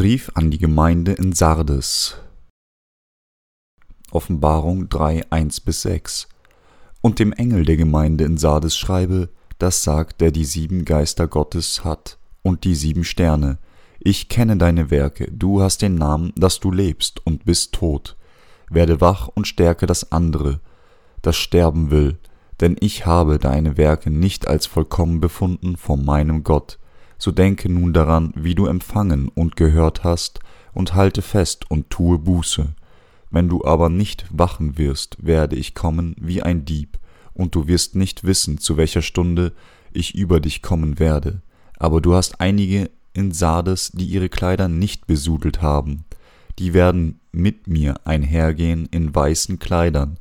Brief an die Gemeinde in Sardes. Offenbarung 3, 1 bis 6. Und dem Engel der Gemeinde in Sardes schreibe, das sagt, der die sieben Geister Gottes hat und die sieben Sterne. Ich kenne deine Werke, du hast den Namen, dass du lebst und bist tot. Werde wach und stärke das andere, das sterben will, denn ich habe deine Werke nicht als vollkommen befunden vor meinem Gott so denke nun daran, wie du empfangen und gehört hast, und halte fest und tue Buße. Wenn du aber nicht wachen wirst, werde ich kommen wie ein Dieb, und du wirst nicht wissen, zu welcher Stunde ich über dich kommen werde. Aber du hast einige in Sardes, die ihre Kleider nicht besudelt haben, die werden mit mir einhergehen in weißen Kleidern,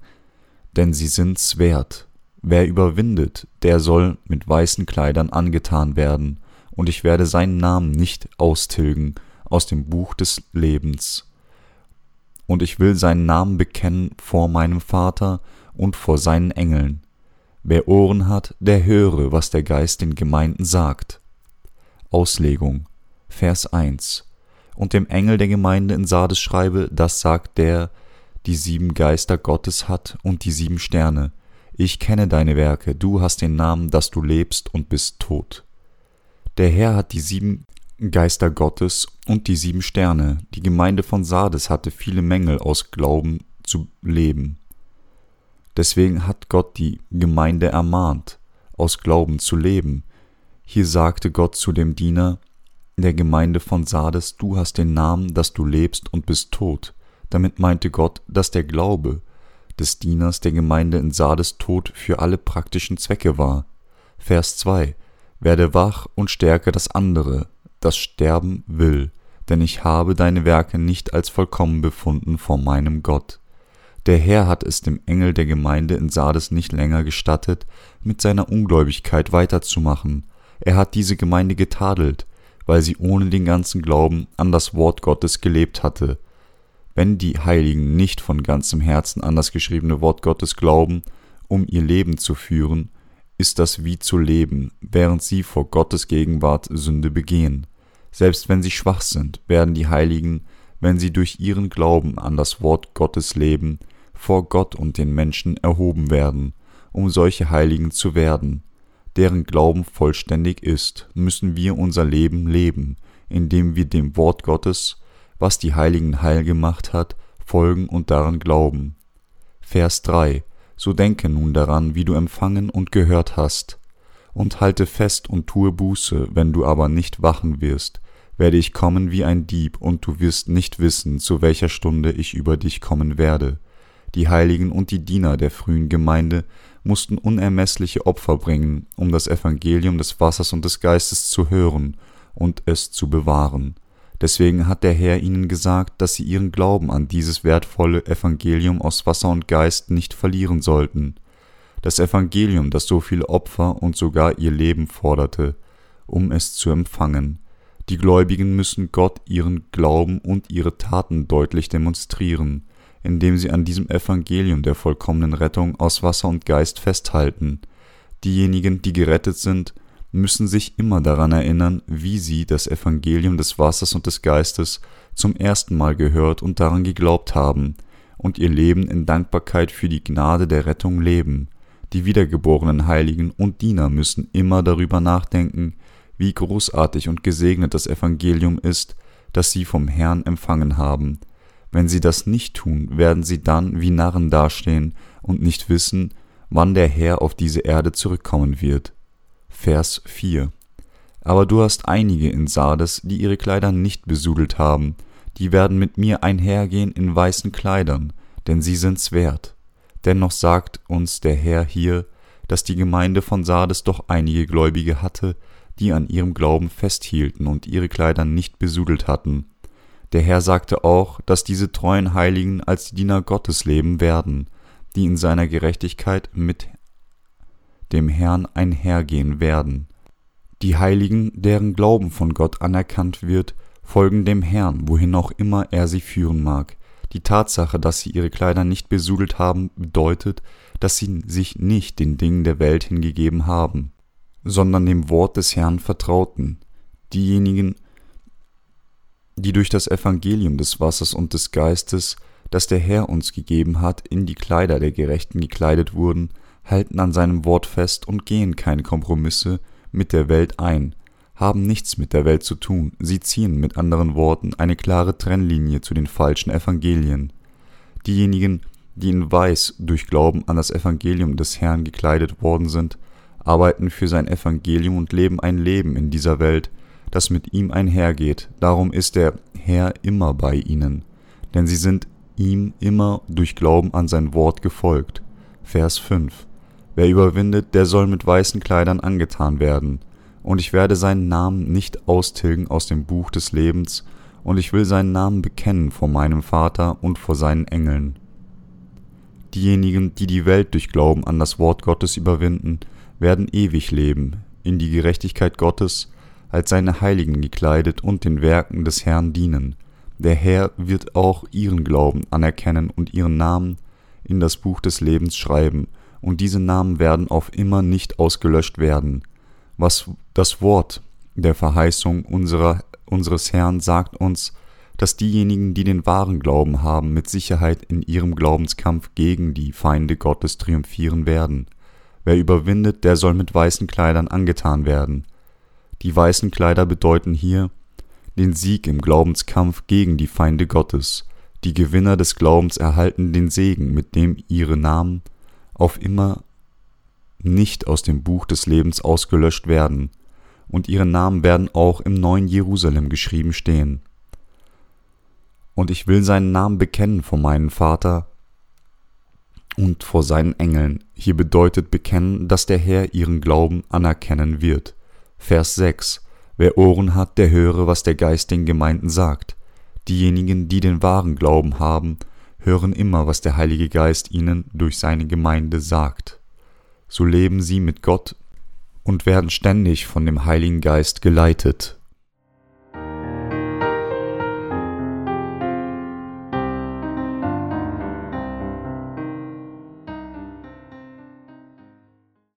denn sie sind's wert. Wer überwindet, der soll mit weißen Kleidern angetan werden, und ich werde seinen Namen nicht austilgen aus dem Buch des Lebens. Und ich will seinen Namen bekennen vor meinem Vater und vor seinen Engeln. Wer Ohren hat, der höre, was der Geist den Gemeinden sagt. Auslegung Vers 1 Und dem Engel der Gemeinde in Sardes schreibe, das sagt der, die sieben Geister Gottes hat und die sieben Sterne. Ich kenne deine Werke, du hast den Namen, dass du lebst und bist tot. Der Herr hat die sieben Geister Gottes und die sieben Sterne. Die Gemeinde von Sardes hatte viele Mängel aus Glauben zu leben. Deswegen hat Gott die Gemeinde ermahnt, aus Glauben zu leben. Hier sagte Gott zu dem Diener der Gemeinde von Sardes, du hast den Namen, dass du lebst und bist tot. Damit meinte Gott, dass der Glaube des Dieners der Gemeinde in Sardes tot für alle praktischen Zwecke war. Vers 2 werde wach und stärke das andere, das sterben will, denn ich habe deine Werke nicht als vollkommen befunden vor meinem Gott. Der Herr hat es dem Engel der Gemeinde in Sardes nicht länger gestattet, mit seiner Ungläubigkeit weiterzumachen. Er hat diese Gemeinde getadelt, weil sie ohne den ganzen Glauben an das Wort Gottes gelebt hatte. Wenn die Heiligen nicht von ganzem Herzen an das geschriebene Wort Gottes glauben, um ihr Leben zu führen, ist das wie zu leben, während sie vor Gottes Gegenwart Sünde begehen. Selbst wenn sie schwach sind, werden die Heiligen, wenn sie durch ihren Glauben an das Wort Gottes leben, vor Gott und den Menschen erhoben werden, um solche Heiligen zu werden. Deren Glauben vollständig ist, müssen wir unser Leben leben, indem wir dem Wort Gottes, was die Heiligen heil gemacht hat, folgen und daran glauben. Vers 3 so denke nun daran, wie du empfangen und gehört hast, und halte fest und tue Buße, wenn du aber nicht wachen wirst, werde ich kommen wie ein Dieb, und du wirst nicht wissen, zu welcher Stunde ich über dich kommen werde. Die Heiligen und die Diener der frühen Gemeinde mussten unermeßliche Opfer bringen, um das Evangelium des Wassers und des Geistes zu hören und es zu bewahren. Deswegen hat der Herr ihnen gesagt, dass sie ihren Glauben an dieses wertvolle Evangelium aus Wasser und Geist nicht verlieren sollten. Das Evangelium, das so viele Opfer und sogar ihr Leben forderte, um es zu empfangen. Die Gläubigen müssen Gott ihren Glauben und ihre Taten deutlich demonstrieren, indem sie an diesem Evangelium der vollkommenen Rettung aus Wasser und Geist festhalten. Diejenigen, die gerettet sind, müssen sich immer daran erinnern, wie sie das Evangelium des Wassers und des Geistes zum ersten Mal gehört und daran geglaubt haben und ihr Leben in Dankbarkeit für die Gnade der Rettung leben. Die wiedergeborenen Heiligen und Diener müssen immer darüber nachdenken, wie großartig und gesegnet das Evangelium ist, das sie vom Herrn empfangen haben. Wenn sie das nicht tun, werden sie dann wie Narren dastehen und nicht wissen, wann der Herr auf diese Erde zurückkommen wird. Vers 4. Aber du hast einige in Sardes, die ihre Kleider nicht besudelt haben, die werden mit mir einhergehen in weißen Kleidern, denn sie sind's wert. Dennoch sagt uns der Herr hier, dass die Gemeinde von Sardes doch einige Gläubige hatte, die an ihrem Glauben festhielten und ihre Kleider nicht besudelt hatten. Der Herr sagte auch, dass diese treuen Heiligen als die Diener Gottes leben werden, die in seiner Gerechtigkeit mit dem Herrn einhergehen werden. Die Heiligen, deren Glauben von Gott anerkannt wird, folgen dem Herrn, wohin auch immer er sie führen mag. Die Tatsache, dass sie ihre Kleider nicht besudelt haben, bedeutet, dass sie sich nicht den Dingen der Welt hingegeben haben, sondern dem Wort des Herrn vertrauten. Diejenigen, die durch das Evangelium des Wassers und des Geistes, das der Herr uns gegeben hat, in die Kleider der Gerechten gekleidet wurden, halten an seinem Wort fest und gehen keine Kompromisse mit der Welt ein, haben nichts mit der Welt zu tun, sie ziehen mit anderen Worten eine klare Trennlinie zu den falschen Evangelien. Diejenigen, die in Weiß durch Glauben an das Evangelium des Herrn gekleidet worden sind, arbeiten für sein Evangelium und leben ein Leben in dieser Welt, das mit ihm einhergeht. Darum ist der Herr immer bei ihnen, denn sie sind ihm immer durch Glauben an sein Wort gefolgt. Vers 5. Wer überwindet, der soll mit weißen Kleidern angetan werden, und ich werde seinen Namen nicht austilgen aus dem Buch des Lebens, und ich will seinen Namen bekennen vor meinem Vater und vor seinen Engeln. Diejenigen, die die Welt durch Glauben an das Wort Gottes überwinden, werden ewig leben, in die Gerechtigkeit Gottes, als seine Heiligen gekleidet und den Werken des Herrn dienen. Der Herr wird auch ihren Glauben anerkennen und ihren Namen in das Buch des Lebens schreiben, und diese Namen werden auf immer nicht ausgelöscht werden. Was das Wort der Verheißung unserer, unseres Herrn sagt uns, dass diejenigen, die den wahren Glauben haben, mit Sicherheit in ihrem Glaubenskampf gegen die Feinde Gottes triumphieren werden. Wer überwindet, der soll mit weißen Kleidern angetan werden. Die weißen Kleider bedeuten hier den Sieg im Glaubenskampf gegen die Feinde Gottes. Die Gewinner des Glaubens erhalten den Segen, mit dem ihre Namen auf immer nicht aus dem Buch des Lebens ausgelöscht werden, und ihre Namen werden auch im neuen Jerusalem geschrieben stehen. Und ich will seinen Namen bekennen vor meinem Vater und vor seinen Engeln. Hier bedeutet bekennen, dass der Herr ihren Glauben anerkennen wird. Vers 6. Wer Ohren hat, der höre, was der Geist den Gemeinden sagt. Diejenigen, die den wahren Glauben haben, hören immer, was der Heilige Geist ihnen durch seine Gemeinde sagt. So leben sie mit Gott und werden ständig von dem Heiligen Geist geleitet.